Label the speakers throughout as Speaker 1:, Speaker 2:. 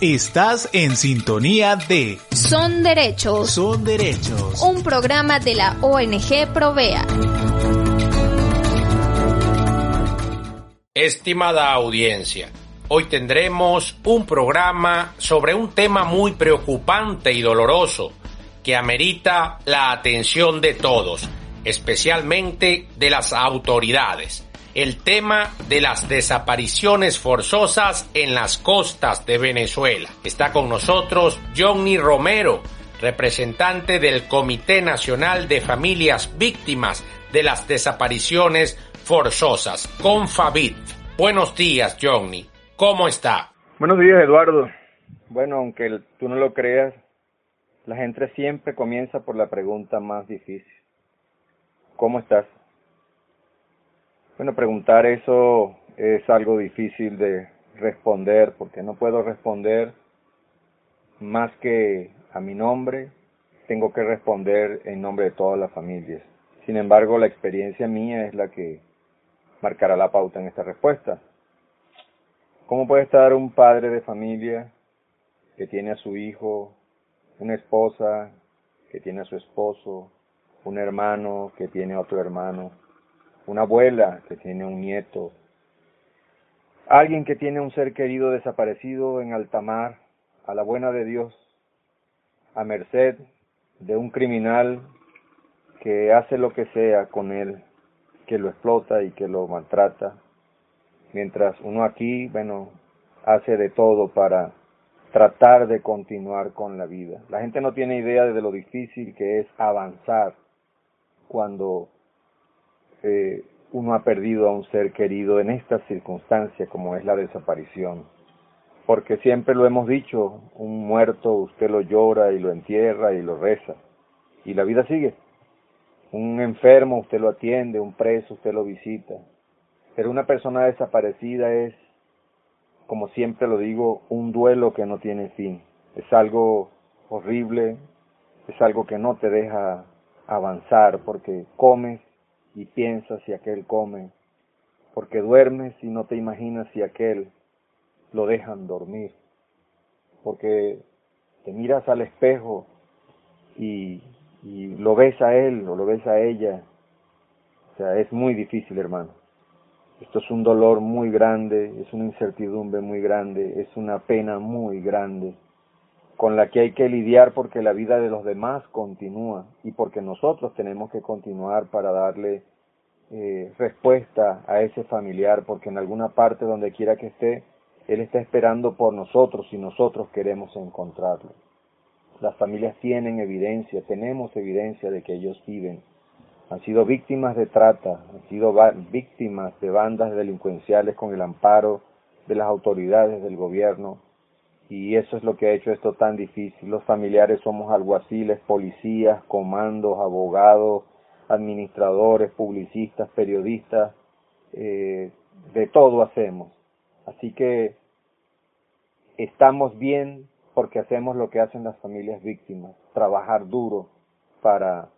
Speaker 1: Estás en sintonía de
Speaker 2: Son Derechos.
Speaker 1: Son Derechos.
Speaker 2: Un programa de la ONG Provea.
Speaker 3: Estimada audiencia, hoy tendremos un programa sobre un tema muy preocupante y doloroso que amerita la atención de todos, especialmente de las autoridades el tema de las desapariciones forzosas en las costas de Venezuela. Está con nosotros Johnny Romero, representante del Comité Nacional de Familias Víctimas de las Desapariciones Forzosas, CONFAVIT. Buenos días, Johnny. ¿Cómo está?
Speaker 4: Buenos días, Eduardo. Bueno, aunque tú no lo creas, la gente siempre comienza por la pregunta más difícil. ¿Cómo estás? Bueno, preguntar eso es algo difícil de responder porque no puedo responder más que a mi nombre, tengo que responder en nombre de todas las familias. Sin embargo, la experiencia mía es la que marcará la pauta en esta respuesta. ¿Cómo puede estar un padre de familia que tiene a su hijo, una esposa que tiene a su esposo, un hermano que tiene a otro hermano, una abuela que tiene un nieto, alguien que tiene un ser querido desaparecido en alta mar, a la buena de Dios, a merced de un criminal que hace lo que sea con él, que lo explota y que lo maltrata, mientras uno aquí, bueno, hace de todo para tratar de continuar con la vida. La gente no tiene idea de lo difícil que es avanzar cuando eh, uno ha perdido a un ser querido en esta circunstancia como es la desaparición. Porque siempre lo hemos dicho, un muerto usted lo llora y lo entierra y lo reza. Y la vida sigue. Un enfermo usted lo atiende, un preso usted lo visita. Pero una persona desaparecida es, como siempre lo digo, un duelo que no tiene fin. Es algo horrible, es algo que no te deja avanzar porque comes y piensas si aquel come, porque duermes y no te imaginas si aquel lo dejan dormir, porque te miras al espejo y, y lo ves a él o lo ves a ella, o sea, es muy difícil, hermano. Esto es un dolor muy grande, es una incertidumbre muy grande, es una pena muy grande con la que hay que lidiar porque la vida de los demás continúa y porque nosotros tenemos que continuar para darle eh, respuesta a ese familiar porque en alguna parte donde quiera que esté, él está esperando por nosotros y nosotros queremos encontrarlo. Las familias tienen evidencia, tenemos evidencia de que ellos viven. Han sido víctimas de trata, han sido víctimas de bandas delincuenciales con el amparo de las autoridades del gobierno, y eso es lo que ha hecho esto tan difícil. Los familiares somos alguaciles, policías, comandos, abogados, administradores, publicistas, periodistas, eh, de todo hacemos. Así que estamos bien porque hacemos lo que hacen las familias víctimas, trabajar duro para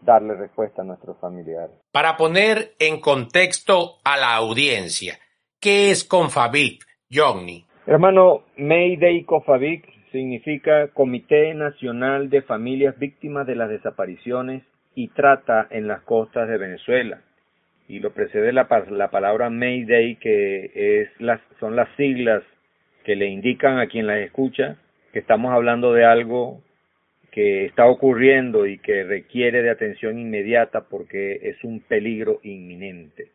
Speaker 4: darle respuesta a nuestros familiares.
Speaker 3: Para poner en contexto a la audiencia, ¿qué es Confavit, Johnny?
Speaker 4: Hermano, Mayday Cofavic significa Comité Nacional de Familias Víctimas de las Desapariciones y Trata en las costas de Venezuela. Y lo precede la, la palabra Mayday, que es las, son las siglas que le indican a quien las escucha que estamos hablando de algo que está ocurriendo y que requiere de atención inmediata porque es un peligro inminente.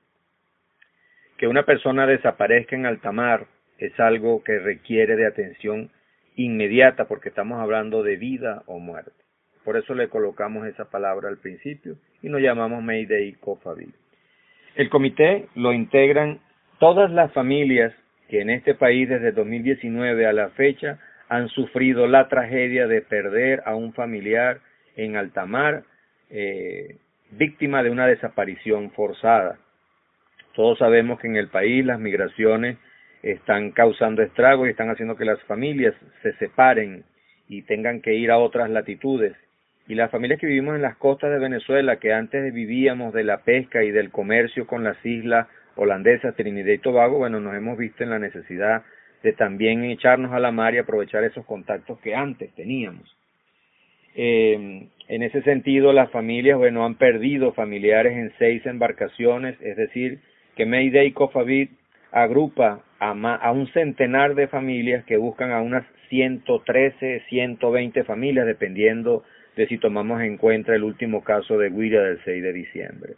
Speaker 4: Que una persona desaparezca en alta mar es algo que requiere de atención inmediata porque estamos hablando de vida o muerte. Por eso le colocamos esa palabra al principio y nos llamamos Mayday COFABIL. El comité lo integran todas las familias que en este país desde 2019 a la fecha han sufrido la tragedia de perder a un familiar en alta mar, eh, víctima de una desaparición forzada. Todos sabemos que en el país las migraciones están causando estragos y están haciendo que las familias se separen y tengan que ir a otras latitudes. Y las familias que vivimos en las costas de Venezuela, que antes vivíamos de la pesca y del comercio con las islas holandesas, Trinidad y Tobago, bueno, nos hemos visto en la necesidad de también echarnos a la mar y aprovechar esos contactos que antes teníamos. Eh, en ese sentido, las familias, bueno, han perdido familiares en seis embarcaciones, es decir, que Mayday Cofavit agrupa a, a un centenar de familias que buscan a unas 113, 120 familias, dependiendo de si tomamos en cuenta el último caso de Guira del 6 de diciembre.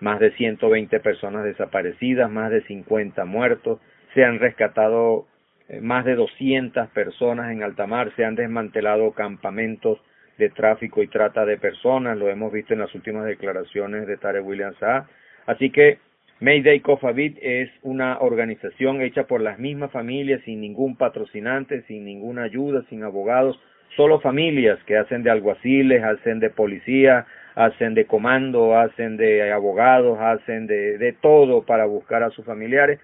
Speaker 4: Más de 120 personas desaparecidas, más de 50 muertos, se han rescatado eh, más de 200 personas en alta mar, se han desmantelado campamentos de tráfico y trata de personas, lo hemos visto en las últimas declaraciones de Tare Williams A. Así que Mayday Cofavit es una organización hecha por las mismas familias, sin ningún patrocinante, sin ninguna ayuda, sin abogados, solo familias que hacen de alguaciles, hacen de policía, hacen de comando, hacen de abogados, hacen de, todo para buscar a sus familiares.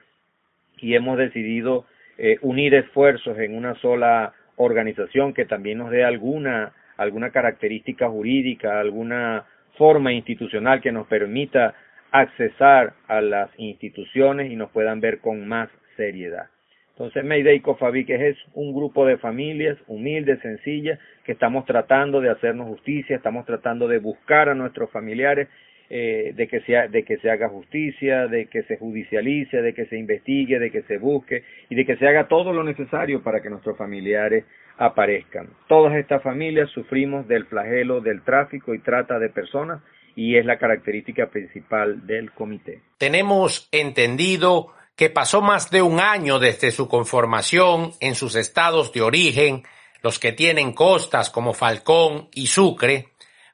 Speaker 4: Y hemos decidido eh, unir esfuerzos en una sola organización que también nos dé alguna alguna característica jurídica, alguna forma institucional que nos permita accesar a las instituciones y nos puedan ver con más seriedad. Entonces, Mayday Cofabic es un grupo de familias humildes, sencillas, que estamos tratando de hacernos justicia, estamos tratando de buscar a nuestros familiares, eh, de, que se, de que se haga justicia, de que se judicialice, de que se investigue, de que se busque y de que se haga todo lo necesario para que nuestros familiares aparezcan. Todas estas familias sufrimos del flagelo del tráfico y trata de personas y es la característica principal del comité.
Speaker 3: Tenemos entendido que pasó más de un año desde su conformación en sus estados de origen, los que tienen costas como Falcón y Sucre,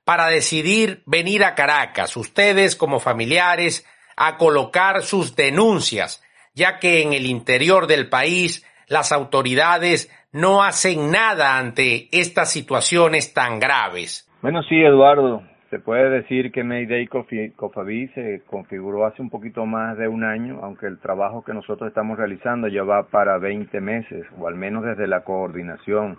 Speaker 3: para decidir venir a Caracas, ustedes como familiares, a colocar sus denuncias, ya que en el interior del país las autoridades no hacen nada ante estas situaciones tan graves.
Speaker 4: Bueno, sí, Eduardo. Se puede decir que Mayday Cofaví se configuró hace un poquito más de un año, aunque el trabajo que nosotros estamos realizando ya va para 20 meses, o al menos desde la coordinación,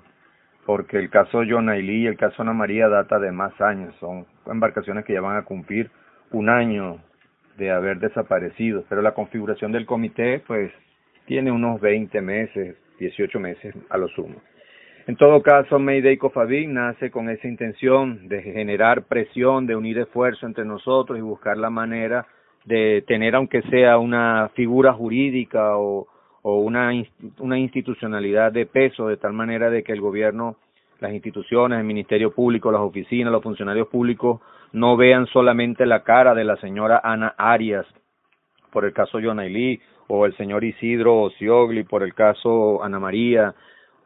Speaker 4: porque el caso Jonailí y el caso Ana María data de más años, son embarcaciones que ya van a cumplir un año de haber desaparecido, pero la configuración del comité pues tiene unos 20 meses, 18 meses a lo sumo. En todo caso, Mayday Cofabic nace con esa intención de generar presión, de unir esfuerzo entre nosotros y buscar la manera de tener, aunque sea una figura jurídica o, o una, una institucionalidad de peso, de tal manera de que el gobierno, las instituciones, el Ministerio Público, las oficinas, los funcionarios públicos no vean solamente la cara de la señora Ana Arias por el caso Yonailí o el señor Isidro Ociogli por el caso Ana María,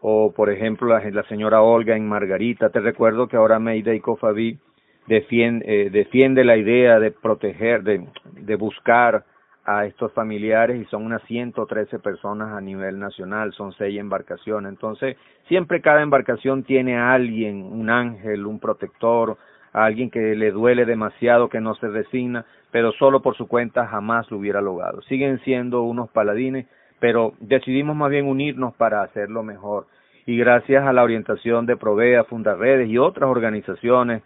Speaker 4: o por ejemplo la, la señora Olga en Margarita. Te recuerdo que ahora Mayday Cofaví defiende, eh, defiende la idea de proteger, de, de buscar a estos familiares y son unas 113 personas a nivel nacional, son seis embarcaciones. Entonces, siempre cada embarcación tiene a alguien, un ángel, un protector, a alguien que le duele demasiado, que no se resigna, pero solo por su cuenta jamás lo hubiera logrado. Siguen siendo unos paladines, pero decidimos más bien unirnos para hacerlo mejor. Y gracias a la orientación de Provea, Fundarredes y otras organizaciones,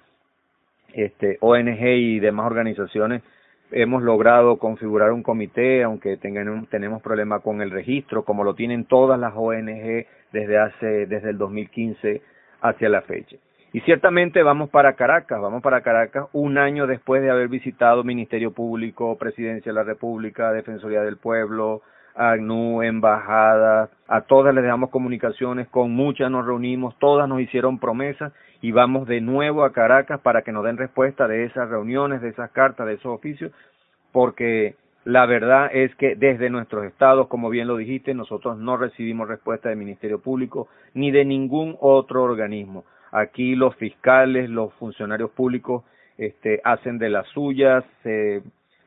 Speaker 4: este, ONG y demás organizaciones, hemos logrado configurar un comité, aunque tengan, tenemos problemas con el registro, como lo tienen todas las ONG desde hace, desde el 2015 hacia la fecha. Y ciertamente vamos para Caracas, vamos para Caracas un año después de haber visitado Ministerio Público, Presidencia de la República, Defensoría del Pueblo, ACNU, Embajada, a todas les damos comunicaciones, con muchas nos reunimos, todas nos hicieron promesas y vamos de nuevo a Caracas para que nos den respuesta de esas reuniones, de esas cartas, de esos oficios, porque la verdad es que desde nuestros estados, como bien lo dijiste, nosotros no recibimos respuesta del Ministerio Público ni de ningún otro organismo. Aquí los fiscales, los funcionarios públicos este, hacen de las suyas, se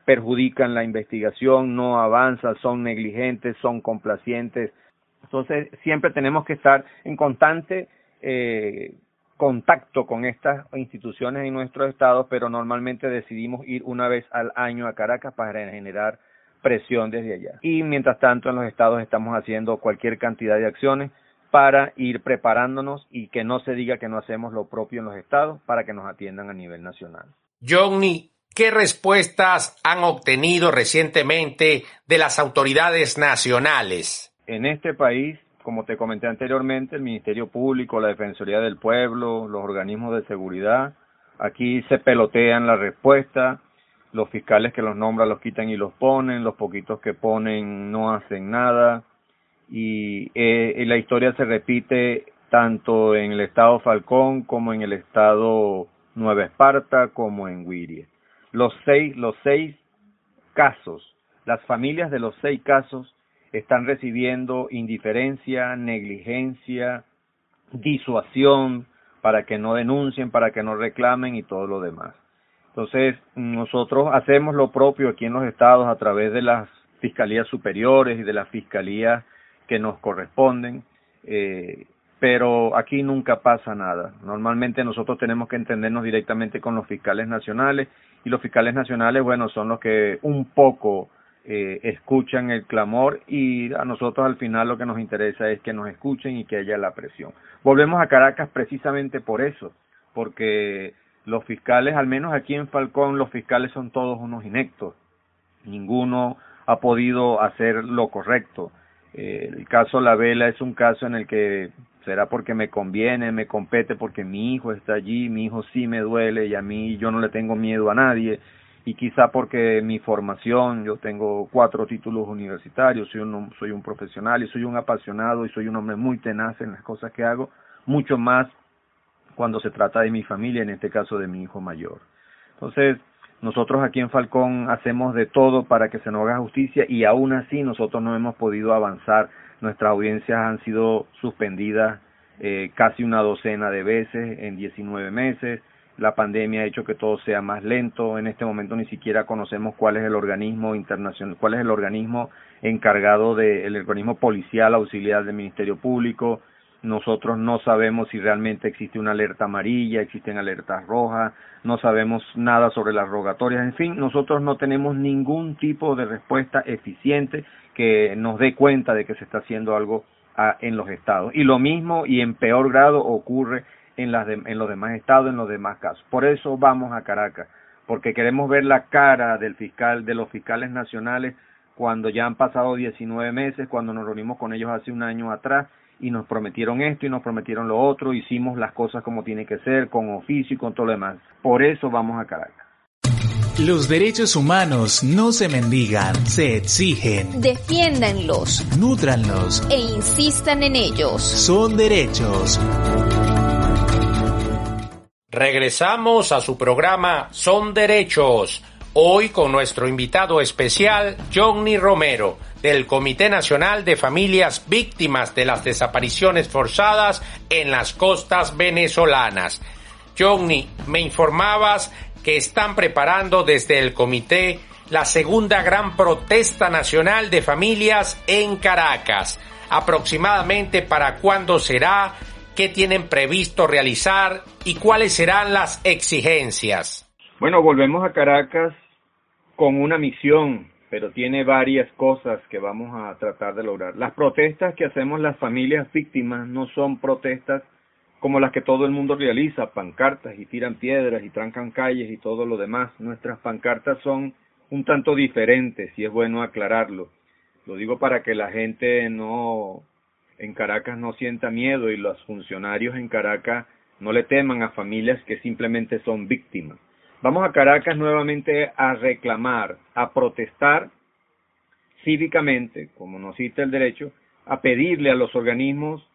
Speaker 4: perjudican la investigación, no avanzan, son negligentes, son complacientes. Entonces siempre tenemos que estar en constante eh, contacto con estas instituciones en nuestros estados, pero normalmente decidimos ir una vez al año a Caracas para generar presión desde allá. Y mientras tanto en los estados estamos haciendo cualquier cantidad de acciones para ir preparándonos y que no se diga que no hacemos lo propio en los estados para que nos atiendan a nivel nacional.
Speaker 3: Johnny, ¿qué respuestas han obtenido recientemente de las autoridades nacionales?
Speaker 4: en este país, como te comenté anteriormente, el Ministerio Público, la Defensoría del Pueblo, los organismos de seguridad, aquí se pelotean la respuesta, los fiscales que los nombran los quitan y los ponen, los poquitos que ponen no hacen nada, y, eh, la historia se repite tanto en el estado Falcón como en el estado Nueva Esparta como en Wirie. Los seis, los seis casos, las familias de los seis casos están recibiendo indiferencia, negligencia, disuasión para que no denuncien, para que no reclamen y todo lo demás. Entonces, nosotros hacemos lo propio aquí en los estados a través de las fiscalías superiores y de las fiscalías que nos corresponden, eh, pero aquí nunca pasa nada. Normalmente nosotros tenemos que entendernos directamente con los fiscales nacionales y los fiscales nacionales, bueno, son los que un poco eh, escuchan el clamor y a nosotros al final lo que nos interesa es que nos escuchen y que haya la presión. Volvemos a Caracas precisamente por eso, porque los fiscales, al menos aquí en Falcón, los fiscales son todos unos inectos. Ninguno ha podido hacer lo correcto. Eh, el caso La Vela es un caso en el que será porque me conviene, me compete, porque mi hijo está allí, mi hijo sí me duele y a mí yo no le tengo miedo a nadie y quizá porque mi formación, yo tengo cuatro títulos universitarios, soy un, soy un profesional y soy un apasionado y soy un hombre muy tenaz en las cosas que hago, mucho más cuando se trata de mi familia, en este caso de mi hijo mayor. Entonces, nosotros aquí en Falcón hacemos de todo para que se nos haga justicia y aún así nosotros no hemos podido avanzar. Nuestras audiencias han sido suspendidas eh, casi una docena de veces en 19 meses la pandemia ha hecho que todo sea más lento. En este momento ni siquiera conocemos cuál es el organismo internacional, cuál es el organismo encargado del organismo policial auxiliar del Ministerio Público. Nosotros no sabemos si realmente existe una alerta amarilla, existen alertas rojas, no sabemos nada sobre las rogatorias, en fin, nosotros no tenemos ningún tipo de respuesta eficiente que nos dé cuenta de que se está haciendo algo ah, en los estados. Y lo mismo y en peor grado ocurre en, las en los demás estados, en los demás casos. Por eso vamos a Caracas, porque queremos ver la cara del fiscal, de los fiscales nacionales cuando ya han pasado 19 meses, cuando nos reunimos con ellos hace un año atrás y nos prometieron esto y nos prometieron lo otro, hicimos las cosas como tiene que ser, con oficio y con todo lo demás. Por eso vamos a Caracas.
Speaker 1: Los derechos humanos no se mendigan, se exigen.
Speaker 2: Defiéndanlos.
Speaker 1: Nútranlos.
Speaker 2: E insistan en ellos.
Speaker 1: Son derechos.
Speaker 3: Regresamos a su programa Son Derechos, hoy con nuestro invitado especial Johnny Romero, del Comité Nacional de Familias Víctimas de las Desapariciones Forzadas en las costas venezolanas. Johnny, me informabas están preparando desde el comité la segunda gran protesta nacional de familias en Caracas. Aproximadamente para cuándo será qué tienen previsto realizar y cuáles serán las exigencias.
Speaker 4: Bueno, volvemos a Caracas con una misión, pero tiene varias cosas que vamos a tratar de lograr. Las protestas que hacemos las familias víctimas no son protestas como las que todo el mundo realiza, pancartas y tiran piedras y trancan calles y todo lo demás. Nuestras pancartas son un tanto diferentes y es bueno aclararlo. Lo digo para que la gente no en Caracas no sienta miedo y los funcionarios en Caracas no le teman a familias que simplemente son víctimas. Vamos a Caracas nuevamente a reclamar, a protestar cívicamente, como nos cita el derecho, a pedirle a los organismos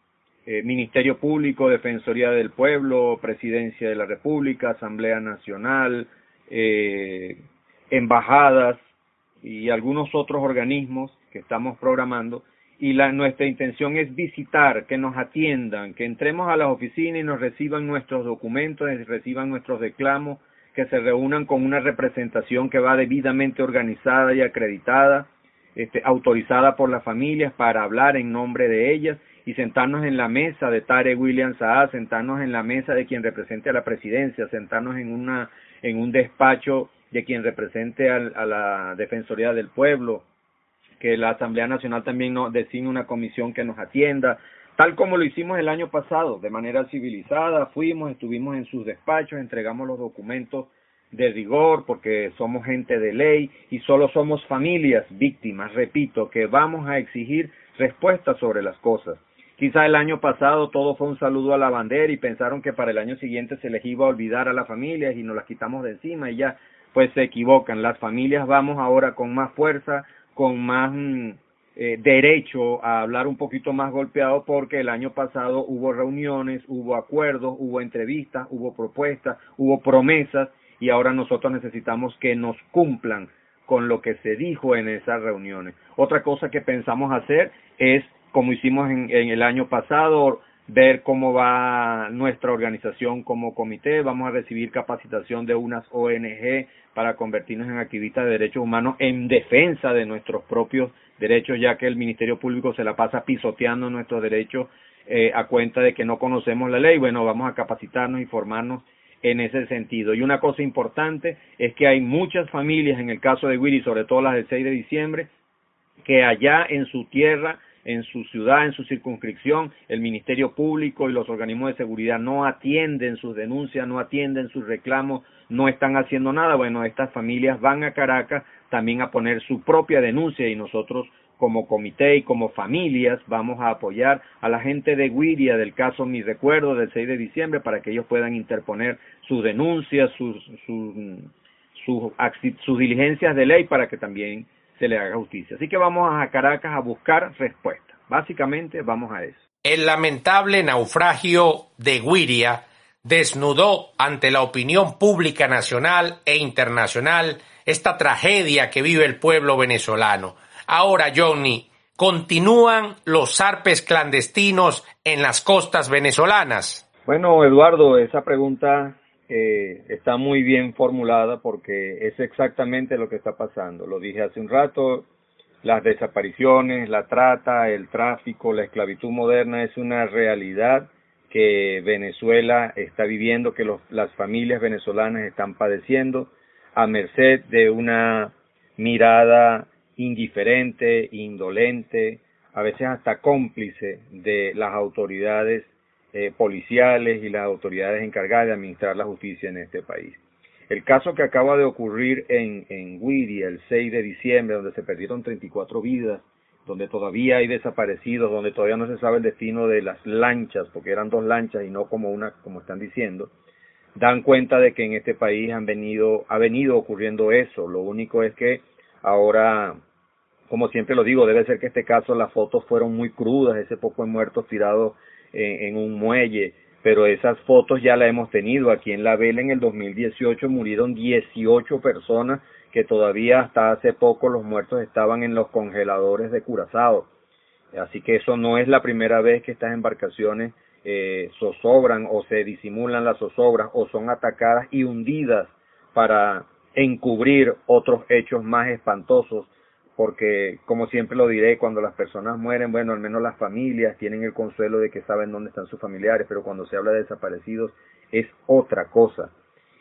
Speaker 4: eh, Ministerio Público, Defensoría del Pueblo, Presidencia de la República, Asamblea Nacional, eh, embajadas y algunos otros organismos que estamos programando. Y la, nuestra intención es visitar, que nos atiendan, que entremos a las oficinas y nos reciban nuestros documentos, reciban nuestros reclamos, que se reúnan con una representación que va debidamente organizada y acreditada, este, autorizada por las familias para hablar en nombre de ellas y sentarnos en la mesa de Tare William Saad, sentarnos en la mesa de quien represente a la presidencia, sentarnos en una en un despacho de quien represente a la Defensoría del Pueblo, que la Asamblea Nacional también nos designe una comisión que nos atienda, tal como lo hicimos el año pasado, de manera civilizada, fuimos, estuvimos en sus despachos, entregamos los documentos de rigor, porque somos gente de ley y solo somos familias víctimas, repito, que vamos a exigir respuestas sobre las cosas. Quizá el año pasado todo fue un saludo a la bandera y pensaron que para el año siguiente se les iba a olvidar a las familias y nos las quitamos de encima y ya, pues se equivocan. Las familias vamos ahora con más fuerza, con más mm, eh, derecho a hablar un poquito más golpeado porque el año pasado hubo reuniones, hubo acuerdos, hubo entrevistas, hubo propuestas, hubo promesas y ahora nosotros necesitamos que nos cumplan con lo que se dijo en esas reuniones. Otra cosa que pensamos hacer es, como hicimos en, en el año pasado, ver cómo va nuestra organización como comité. Vamos a recibir capacitación de unas ONG para convertirnos en activistas de derechos humanos en defensa de nuestros propios derechos, ya que el Ministerio Público se la pasa pisoteando nuestros derechos eh, a cuenta de que no conocemos la ley. Bueno, vamos a capacitarnos y formarnos en ese sentido. Y una cosa importante es que hay muchas familias, en el caso de Willy, sobre todo las del 6 de diciembre, que allá en su tierra en su ciudad, en su circunscripción, el Ministerio Público y los organismos de seguridad no atienden sus denuncias, no atienden sus reclamos, no están haciendo nada. Bueno, estas familias van a Caracas también a poner su propia denuncia y nosotros como comité y como familias vamos a apoyar a la gente de Guiria del caso Mi Recuerdo del 6 de diciembre para que ellos puedan interponer sus denuncias, sus, sus, sus, sus diligencias de ley para que también se le haga justicia. Así que vamos a Caracas a buscar respuestas. Básicamente vamos a eso.
Speaker 3: El lamentable naufragio de Guiria desnudó ante la opinión pública nacional e internacional esta tragedia que vive el pueblo venezolano. Ahora, Johnny, ¿continúan los zarpes clandestinos en las costas venezolanas?
Speaker 4: Bueno, Eduardo, esa pregunta eh, está muy bien formulada porque es exactamente lo que está pasando. Lo dije hace un rato, las desapariciones, la trata, el tráfico, la esclavitud moderna es una realidad que Venezuela está viviendo, que las familias venezolanas están padeciendo a merced de una mirada indiferente, indolente, a veces hasta cómplice de las autoridades eh, policiales y las autoridades encargadas de administrar la justicia en este país. El caso que acaba de ocurrir en, en el 6 de diciembre, donde se perdieron 34 vidas, donde todavía hay desaparecidos, donde todavía no se sabe el destino de las lanchas, porque eran dos lanchas y no como una, como están diciendo, dan cuenta de que en este país han venido, ha venido ocurriendo eso. Lo único es que ahora, como siempre lo digo, debe ser que este caso las fotos fueron muy crudas, ese poco de muertos tirados en, un muelle, pero esas fotos ya las hemos tenido. Aquí en La Vela en el 2018 murieron 18 personas que todavía hasta hace poco los muertos estaban en los congeladores de Curazao. Así que eso no es la primera vez que estas embarcaciones eh, zozobran o se disimulan las zozobras o son atacadas y hundidas para encubrir otros hechos más espantosos porque como siempre lo diré, cuando las personas mueren, bueno, al menos las familias tienen el consuelo de que saben dónde están sus familiares, pero cuando se habla de desaparecidos es otra cosa.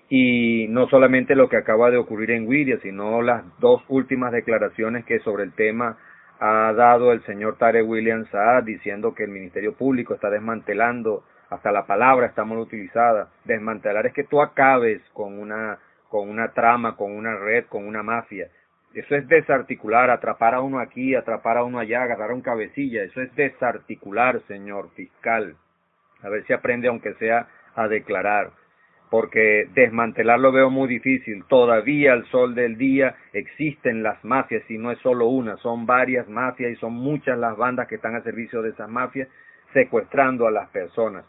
Speaker 4: Y no solamente lo que acaba de ocurrir en Wiria, sino las dos últimas declaraciones que sobre el tema ha dado el señor Tare William Saad diciendo que el Ministerio Público está desmantelando, hasta la palabra está mal utilizada, desmantelar es que tú acabes con una, con una trama, con una red, con una mafia eso es desarticular, atrapar a uno aquí, atrapar a uno allá, agarrar un cabecilla. Eso es desarticular, señor fiscal. A ver si aprende, aunque sea, a declarar. Porque desmantelar lo veo muy difícil. Todavía al sol del día existen las mafias y no es solo una, son varias mafias y son muchas las bandas que están a servicio de esas mafias secuestrando a las personas.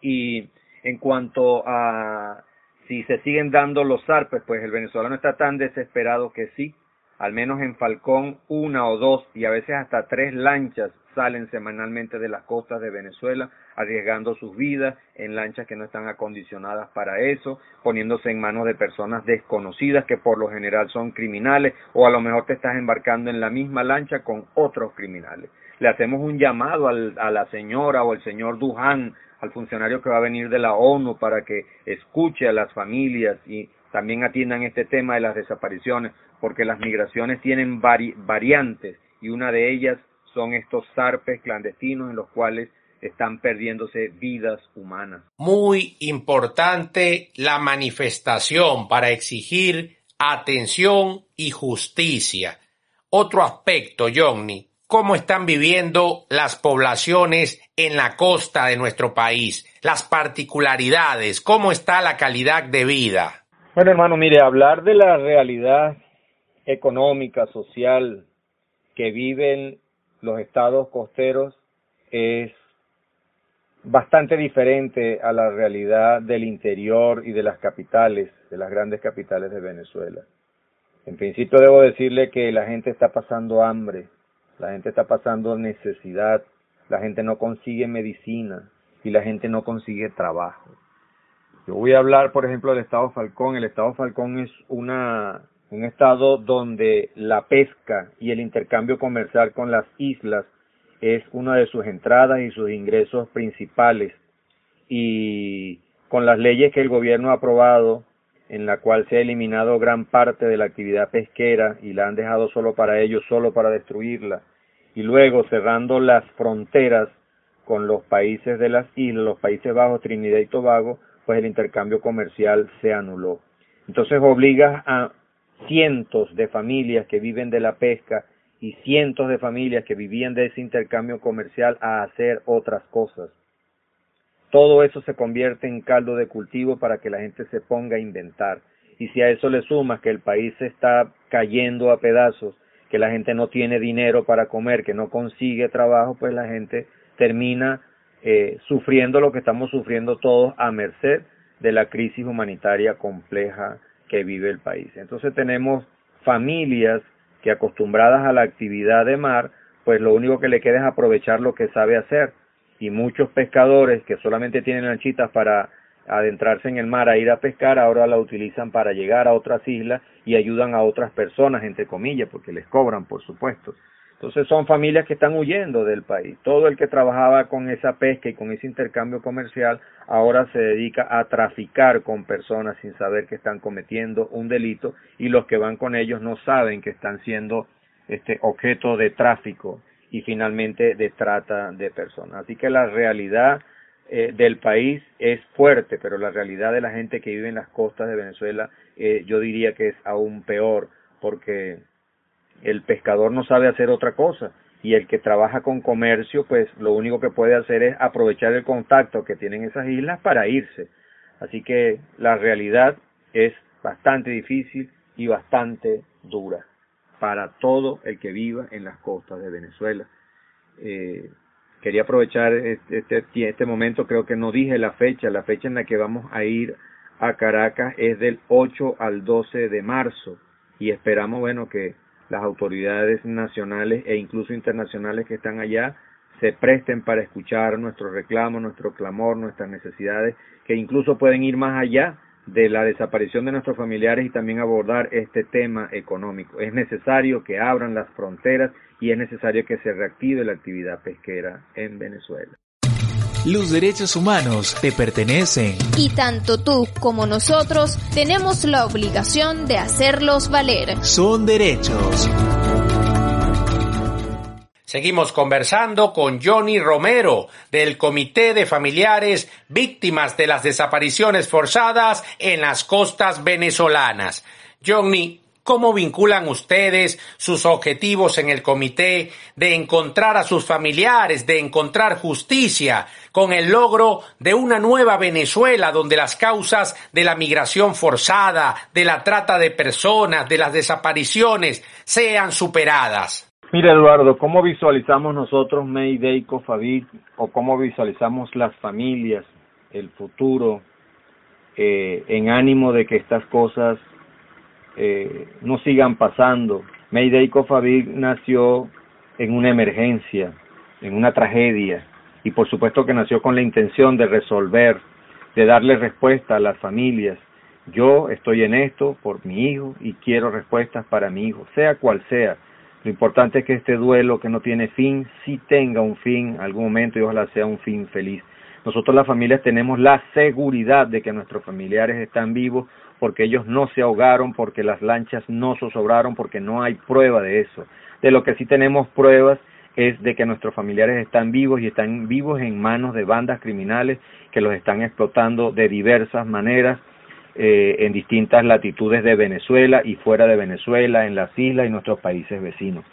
Speaker 4: Y en cuanto a si se siguen dando los zarpes, pues el venezolano está tan desesperado que sí, al menos en Falcón una o dos y a veces hasta tres lanchas salen semanalmente de las costas de Venezuela arriesgando sus vidas en lanchas que no están acondicionadas para eso, poniéndose en manos de personas desconocidas que por lo general son criminales o a lo mejor te estás embarcando en la misma lancha con otros criminales. Le hacemos un llamado al, a la señora o el señor Duján al funcionario que va a venir de la ONU para que escuche a las familias y también atiendan este tema de las desapariciones, porque las migraciones tienen variantes y una de ellas son estos zarpes clandestinos en los cuales están perdiéndose vidas humanas.
Speaker 3: Muy importante la manifestación para exigir atención y justicia. Otro aspecto, Johnny, cómo están viviendo las poblaciones en la costa de nuestro país, las particularidades, cómo está la calidad de vida.
Speaker 4: Bueno, hermano, mire, hablar de la realidad económica, social que viven los estados costeros es bastante diferente a la realidad del interior y de las capitales, de las grandes capitales de Venezuela. En principio debo decirle que la gente está pasando hambre, la gente está pasando necesidad, la gente no consigue medicina y la gente no consigue trabajo. Yo voy a hablar, por ejemplo, del Estado Falcón. El Estado Falcón es una, un estado donde la pesca y el intercambio comercial con las islas es una de sus entradas y sus ingresos principales. Y con las leyes que el gobierno ha aprobado, en la cual se ha eliminado gran parte de la actividad pesquera y la han dejado solo para ellos, solo para destruirla, y luego cerrando las fronteras con los países de las islas, los Países Bajos, Trinidad y Tobago, pues el intercambio comercial se anuló. Entonces obliga a cientos de familias que viven de la pesca y cientos de familias que vivían de ese intercambio comercial a hacer otras cosas. Todo eso se convierte en caldo de cultivo para que la gente se ponga a inventar. Y si a eso le sumas que el país se está cayendo a pedazos, que la gente no tiene dinero para comer, que no consigue trabajo, pues la gente termina eh, sufriendo lo que estamos sufriendo todos a merced de la crisis humanitaria compleja que vive el país. Entonces tenemos familias que acostumbradas a la actividad de mar, pues lo único que le queda es aprovechar lo que sabe hacer. Y muchos pescadores que solamente tienen lanchitas para adentrarse en el mar a ir a pescar, ahora la utilizan para llegar a otras islas y ayudan a otras personas, entre comillas, porque les cobran, por supuesto. Entonces son familias que están huyendo del país. Todo el que trabajaba con esa pesca y con ese intercambio comercial ahora se dedica a traficar con personas sin saber que están cometiendo un delito y los que van con ellos no saben que están siendo este objeto de tráfico y finalmente de trata de personas. Así que la realidad eh, del país es fuerte, pero la realidad de la gente que vive en las costas de Venezuela eh, yo diría que es aún peor porque el pescador no sabe hacer otra cosa y el que trabaja con comercio pues lo único que puede hacer es aprovechar el contacto que tienen esas islas para irse. Así que la realidad es bastante difícil y bastante dura para todo el que viva en las costas de Venezuela. Eh, quería aprovechar este, este, este momento, creo que no dije la fecha, la fecha en la que vamos a ir a Caracas es del 8 al 12 de marzo y esperamos, bueno, que las autoridades nacionales e incluso internacionales que están allá se presten para escuchar nuestros reclamos, nuestro clamor, nuestras necesidades, que incluso pueden ir más allá de la desaparición de nuestros familiares y también abordar este tema económico. Es necesario que abran las fronteras y es necesario que se reactive la actividad pesquera en Venezuela.
Speaker 1: Los derechos humanos te pertenecen.
Speaker 2: Y tanto tú como nosotros tenemos la obligación de hacerlos valer.
Speaker 1: Son derechos.
Speaker 3: Seguimos conversando con Johnny Romero del Comité de Familiares Víctimas de las Desapariciones Forzadas en las costas venezolanas. Johnny, ¿Cómo vinculan ustedes sus objetivos en el comité de encontrar a sus familiares, de encontrar justicia con el logro de una nueva Venezuela donde las causas de la migración forzada, de la trata de personas, de las desapariciones sean superadas?
Speaker 4: Mira Eduardo, ¿cómo visualizamos nosotros Mayday Cofavit o cómo visualizamos las familias, el futuro, eh, en ánimo de que estas cosas eh, no sigan pasando. Mayday Cofavig nació en una emergencia, en una tragedia, y por supuesto que nació con la intención de resolver, de darle respuesta a las familias. Yo estoy en esto por mi hijo y quiero respuestas para mi hijo, sea cual sea. Lo importante es que este duelo que no tiene fin, sí tenga un fin en algún momento y ojalá sea un fin feliz. Nosotros las familias tenemos la seguridad de que nuestros familiares están vivos porque ellos no se ahogaron, porque las lanchas no zozobraron, porque no hay prueba de eso. De lo que sí tenemos pruebas es de que nuestros familiares están vivos y están vivos en manos de bandas criminales que los están explotando de diversas maneras eh, en distintas latitudes de Venezuela y fuera de Venezuela, en las islas y nuestros países vecinos.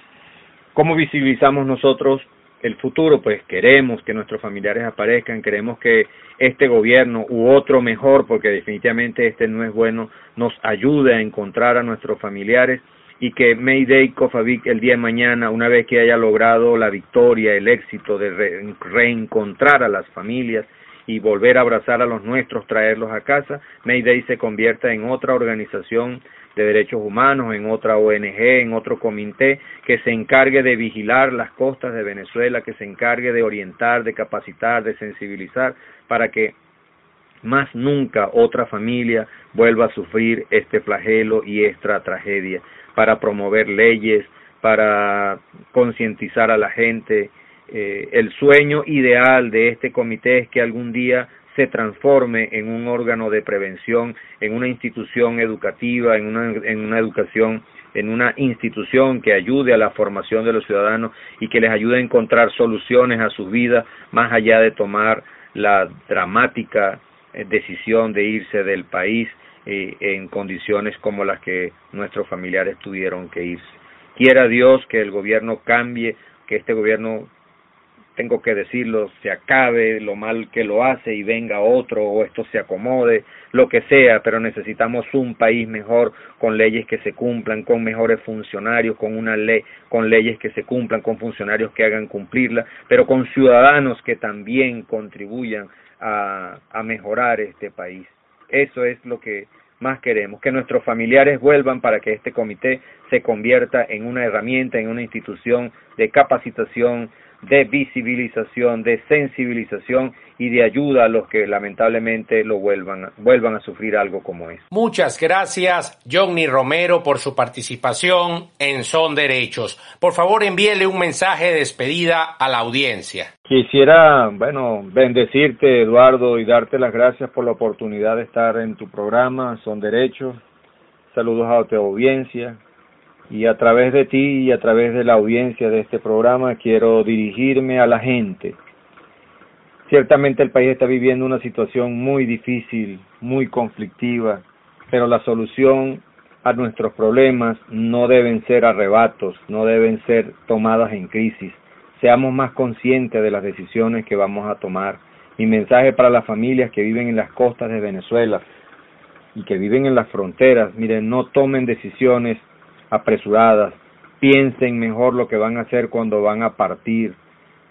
Speaker 4: ¿Cómo visibilizamos nosotros el futuro? Pues queremos que nuestros familiares aparezcan, queremos que este gobierno u otro mejor, porque definitivamente este no es bueno, nos ayude a encontrar a nuestros familiares y que Mayday Cofavic el día de mañana, una vez que haya logrado la victoria, el éxito de reencontrar a las familias y volver a abrazar a los nuestros, traerlos a casa, Mayday se convierta en otra organización de derechos humanos, en otra ONG, en otro comité que se encargue de vigilar las costas de Venezuela, que se encargue de orientar, de capacitar, de sensibilizar, para que más nunca otra familia vuelva a sufrir este flagelo y esta tragedia, para promover leyes, para concientizar a la gente. Eh, el sueño ideal de este comité es que algún día se transforme en un órgano de prevención, en una institución educativa, en una, en una educación, en una institución que ayude a la formación de los ciudadanos y que les ayude a encontrar soluciones a sus vidas más allá de tomar la dramática eh, decisión de irse del país eh, en condiciones como las que nuestros familiares tuvieron que irse. Quiera Dios que el gobierno cambie, que este gobierno tengo que decirlo, se acabe lo mal que lo hace y venga otro o esto se acomode, lo que sea, pero necesitamos un país mejor con leyes que se cumplan, con mejores funcionarios, con una ley, con leyes que se cumplan, con funcionarios que hagan cumplirla, pero con ciudadanos que también contribuyan a, a mejorar este país. Eso es lo que más queremos, que nuestros familiares vuelvan para que este comité se convierta en una herramienta, en una institución de capacitación, de visibilización, de sensibilización y de ayuda a los que lamentablemente lo vuelvan, vuelvan a sufrir algo como es.
Speaker 3: Muchas gracias, Johnny Romero, por su participación en Son Derechos. Por favor, envíele un mensaje de despedida a la audiencia.
Speaker 4: Quisiera, bueno, bendecirte, Eduardo, y darte las gracias por la oportunidad de estar en tu programa, Son Derechos. Saludos a tu audiencia, y a través de ti y a través de la audiencia de este programa quiero dirigirme a la gente. Ciertamente el país está viviendo una situación muy difícil, muy conflictiva, pero la solución a nuestros problemas no deben ser arrebatos, no deben ser tomadas en crisis. Seamos más conscientes de las decisiones que vamos a tomar. Mi mensaje para las familias que viven en las costas de Venezuela y que viven en las fronteras, miren, no tomen decisiones apresuradas, piensen mejor lo que van a hacer cuando van a partir.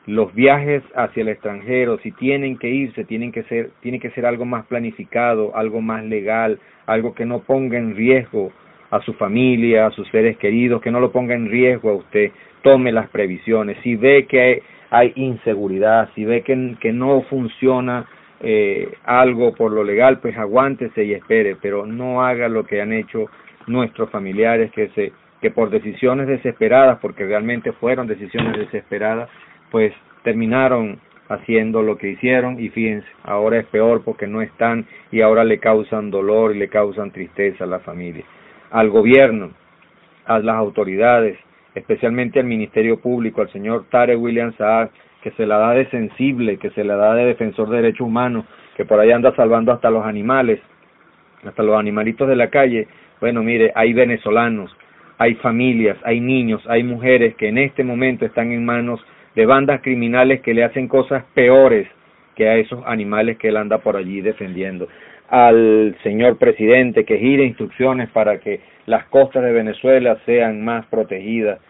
Speaker 4: Los viajes hacia el extranjero, si tienen que irse, tienen que ser, tiene que ser algo más planificado, algo más legal, algo que no ponga en riesgo a su familia, a sus seres queridos, que no lo ponga en riesgo a usted. Tome las previsiones. Si ve que hay, inseguridad, si ve que, que no funciona eh, algo por lo legal, pues aguántese y espere, pero no haga lo que han hecho nuestros familiares que se que por decisiones desesperadas, porque realmente fueron decisiones desesperadas, pues terminaron haciendo lo que hicieron y fíjense, ahora es peor porque no están y ahora le causan dolor y le causan tristeza a la familia. Al gobierno, a las autoridades, especialmente al Ministerio Público, al señor Tare William Saad, que se la da de sensible, que se la da de defensor de derechos humanos, que por ahí anda salvando hasta los animales, hasta los animalitos de la calle, bueno, mire, hay venezolanos, hay familias, hay niños, hay mujeres que en este momento están en manos de bandas criminales que le hacen cosas peores que a esos animales que él anda por allí defendiendo. Al señor presidente que gire instrucciones para que las costas de Venezuela sean más protegidas.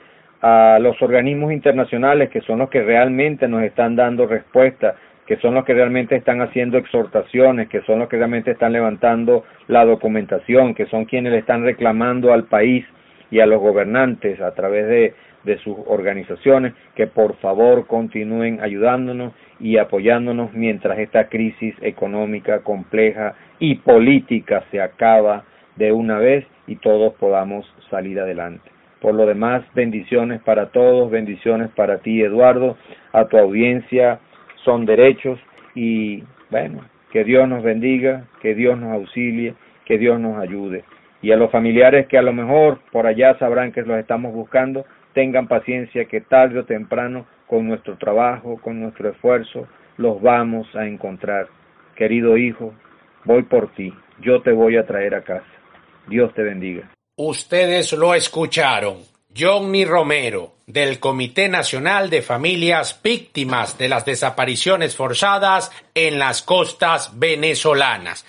Speaker 4: A los organismos internacionales que son los que realmente nos están dando respuesta que son los que realmente están haciendo exhortaciones, que son los que realmente están levantando la documentación, que son quienes le están reclamando al país y a los gobernantes a través de, de sus organizaciones que por favor continúen ayudándonos y apoyándonos mientras esta crisis económica compleja y política se acaba de una vez y todos podamos salir adelante. Por lo demás, bendiciones para todos, bendiciones para ti, Eduardo, a tu audiencia, son derechos y bueno, que Dios nos bendiga, que Dios nos auxilie, que Dios nos ayude. Y a los familiares que a lo mejor por allá sabrán que los estamos buscando, tengan paciencia que tarde o temprano con nuestro trabajo, con nuestro esfuerzo, los vamos a encontrar. Querido hijo, voy por ti, yo te voy a traer a casa. Dios te bendiga.
Speaker 3: Ustedes lo escucharon. Johnny Romero, del Comité Nacional de Familias Víctimas de las Desapariciones Forzadas en las Costas Venezolanas.